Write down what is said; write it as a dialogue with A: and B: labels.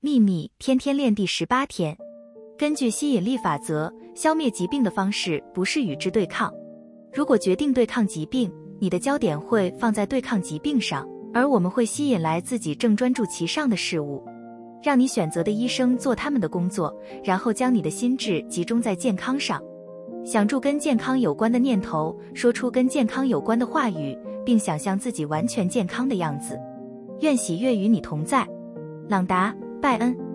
A: 秘密天天练第十八天，根据吸引力法则，消灭疾病的方式不是与之对抗。如果决定对抗疾病，你的焦点会放在对抗疾病上，而我们会吸引来自己正专注其上的事物。让你选择的医生做他们的工作，然后将你的心智集中在健康上。想住跟健康有关的念头，说出跟健康有关的话语，并想象自己完全健康的样子。愿喜悦与你同在，朗达。拜恩。